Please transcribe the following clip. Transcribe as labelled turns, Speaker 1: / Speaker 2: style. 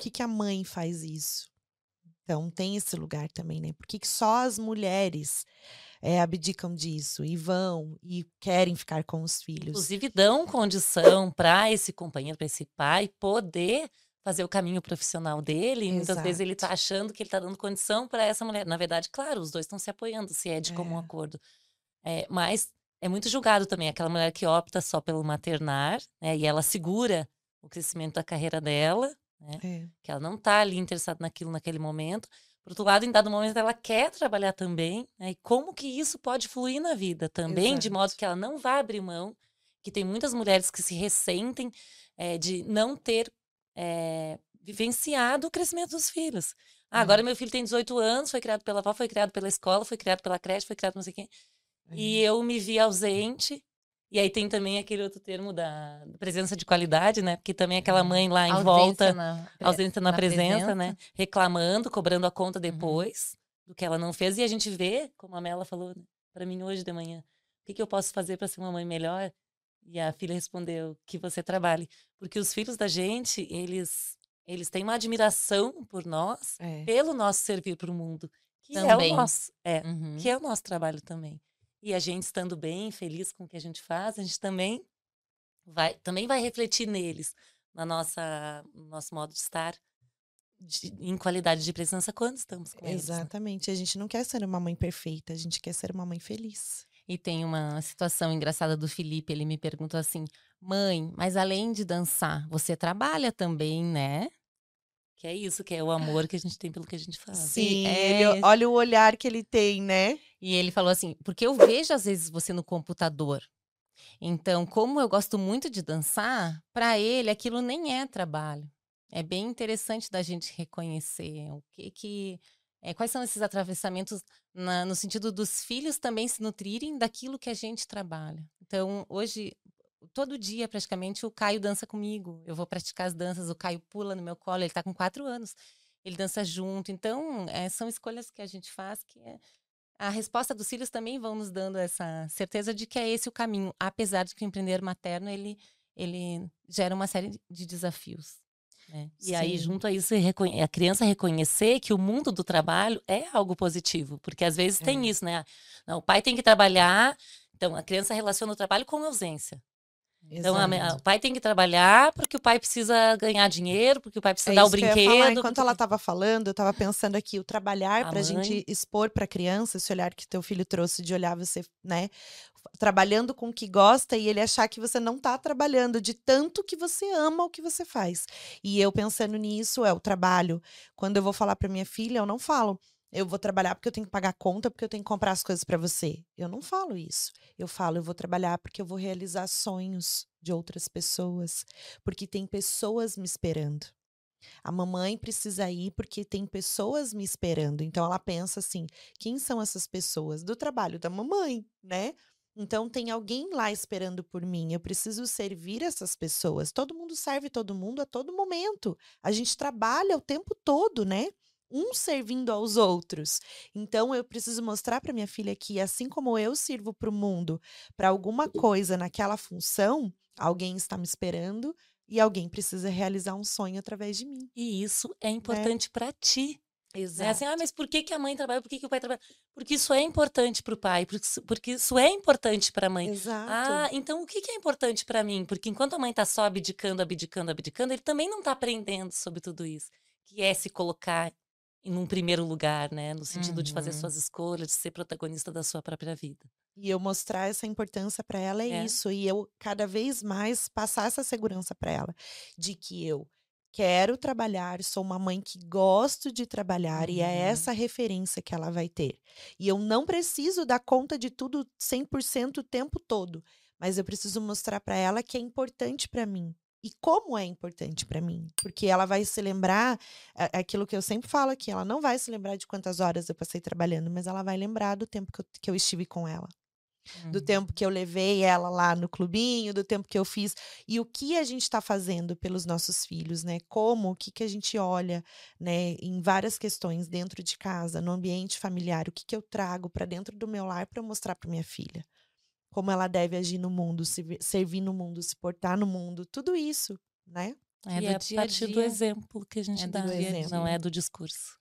Speaker 1: que, que a mãe faz isso? Então, tem esse lugar também, né? Por que, que só as mulheres é, abdicam disso e vão e querem ficar com os filhos?
Speaker 2: Inclusive, dão condição para esse companheiro, para esse pai, poder fazer o caminho profissional dele. E muitas vezes ele está achando que ele está dando condição para essa mulher. Na verdade, claro, os dois estão se apoiando, se é de comum é. acordo. É, mas é muito julgado também aquela mulher que opta só pelo maternar, né? E ela segura o crescimento da carreira dela, né? É. Que ela não está ali interessada naquilo naquele momento. Por outro lado, em dado momento, ela quer trabalhar também, né? E como que isso pode fluir na vida também, Exato. de modo que ela não vá abrir mão, que tem muitas mulheres que se ressentem é, de não ter é, vivenciado o crescimento dos filhos. Ah, agora meu filho tem 18 anos, foi criado pela avó, foi criado pela escola, foi criado pela creche, foi criado não sei quem. E eu me vi ausente. E aí tem também aquele outro termo da presença de qualidade, né? Porque também aquela mãe lá em ausência volta, na, ausência na, na presença, presença, né? Reclamando, cobrando a conta uhum. depois uhum. do que ela não fez. E a gente vê, como a Mela falou para mim hoje de manhã, o que, que eu posso fazer para ser uma mãe melhor? E a filha respondeu que você trabalhe, porque os filhos da gente, eles eles têm uma admiração por nós, é. pelo nosso servir para o mundo, que também. é o nosso, é, uhum. que é o nosso trabalho também. E a gente estando bem, feliz com o que a gente faz, a gente também vai, também vai refletir neles, na nossa, no nosso modo de estar, de, em qualidade de presença quando estamos com
Speaker 1: eles. Né? Exatamente. A gente não quer ser uma mãe perfeita, a gente quer ser uma mãe feliz.
Speaker 3: E tem uma situação engraçada do Felipe, ele me perguntou assim: "Mãe, mas além de dançar, você trabalha também, né?"
Speaker 2: Que é isso, que é o amor que a gente tem pelo que a gente faz.
Speaker 1: Sim, é... ele, olha o olhar que ele tem, né?
Speaker 3: E ele falou assim: porque eu vejo às vezes você no computador. Então, como eu gosto muito de dançar, para ele aquilo nem é trabalho. É bem interessante da gente reconhecer o que que é, quais são esses atravessamentos na, no sentido dos filhos também se nutrirem daquilo que a gente trabalha. Então, hoje, todo dia praticamente o Caio dança comigo. Eu vou praticar as danças, o Caio pula no meu colo, ele está com quatro anos, ele dança junto. Então, é, são escolhas que a gente faz que é, a resposta dos filhos também vão nos dando essa certeza de que é esse o caminho, apesar de que o empreender materno ele, ele gera uma série de desafios.
Speaker 2: Né? E aí, junto a isso, a criança reconhecer que o mundo do trabalho é algo positivo, porque às vezes é. tem isso, né? Não, o pai tem que trabalhar, então a criança relaciona o trabalho com ausência. Então, a, o pai tem que trabalhar porque o pai precisa ganhar dinheiro, porque o pai precisa é dar o brinquedo.
Speaker 1: Enquanto ela estava falando, eu estava pensando aqui, o trabalhar para a gente expor para a criança, esse olhar que teu filho trouxe de olhar você, né, trabalhando com o que gosta e ele achar que você não está trabalhando de tanto que você ama o que você faz. E eu pensando nisso, é o trabalho. Quando eu vou falar para minha filha, eu não falo eu vou trabalhar porque eu tenho que pagar conta, porque eu tenho que comprar as coisas para você. Eu não falo isso. Eu falo, eu vou trabalhar porque eu vou realizar sonhos de outras pessoas, porque tem pessoas me esperando. A mamãe precisa ir porque tem pessoas me esperando. Então ela pensa assim: quem são essas pessoas? Do trabalho da mamãe, né? Então tem alguém lá esperando por mim. Eu preciso servir essas pessoas. Todo mundo serve todo mundo a todo momento. A gente trabalha o tempo todo, né? Um servindo aos outros. Então eu preciso mostrar para minha filha que assim como eu sirvo para o mundo, para alguma coisa naquela função, alguém está me esperando e alguém precisa realizar um sonho através de mim.
Speaker 2: E isso é né? importante é. para ti. Exato. É assim, ah, mas por que, que a mãe trabalha? Por que, que o pai trabalha? Porque isso é importante para o pai, porque, porque isso é importante para a mãe.
Speaker 1: Exato.
Speaker 2: Ah, então o que, que é importante para mim? Porque enquanto a mãe está só abdicando, abdicando, abdicando, ele também não está aprendendo sobre tudo isso, que é se colocar em um primeiro lugar, né? No sentido uhum. de fazer suas escolhas, de ser protagonista da sua própria vida.
Speaker 1: E eu mostrar essa importância para ela é, é, isso. E eu cada vez mais passar essa segurança para ela de que eu quero trabalhar, sou uma mãe que gosto de trabalhar uhum. e é uhum. essa referência que ela vai ter. E eu não preciso dar conta de tudo 100% o tempo todo, mas eu preciso mostrar para ela que é importante para mim, e como é importante para mim, porque ela vai se lembrar é, aquilo que eu sempre falo aqui, ela não vai se lembrar de quantas horas eu passei trabalhando, mas ela vai lembrar do tempo que eu, que eu estive com ela. Uhum. Do tempo que eu levei ela lá no clubinho, do tempo que eu fiz. E o que a gente está fazendo pelos nossos filhos, né? Como, o que, que a gente olha, né? Em várias questões dentro de casa, no ambiente familiar, o que, que eu trago para dentro do meu lar para mostrar para minha filha como ela deve agir no mundo, se servir no mundo, se portar no mundo, tudo isso, né?
Speaker 2: É do é dia a partir dia. do exemplo que a gente é dá, não é do discurso.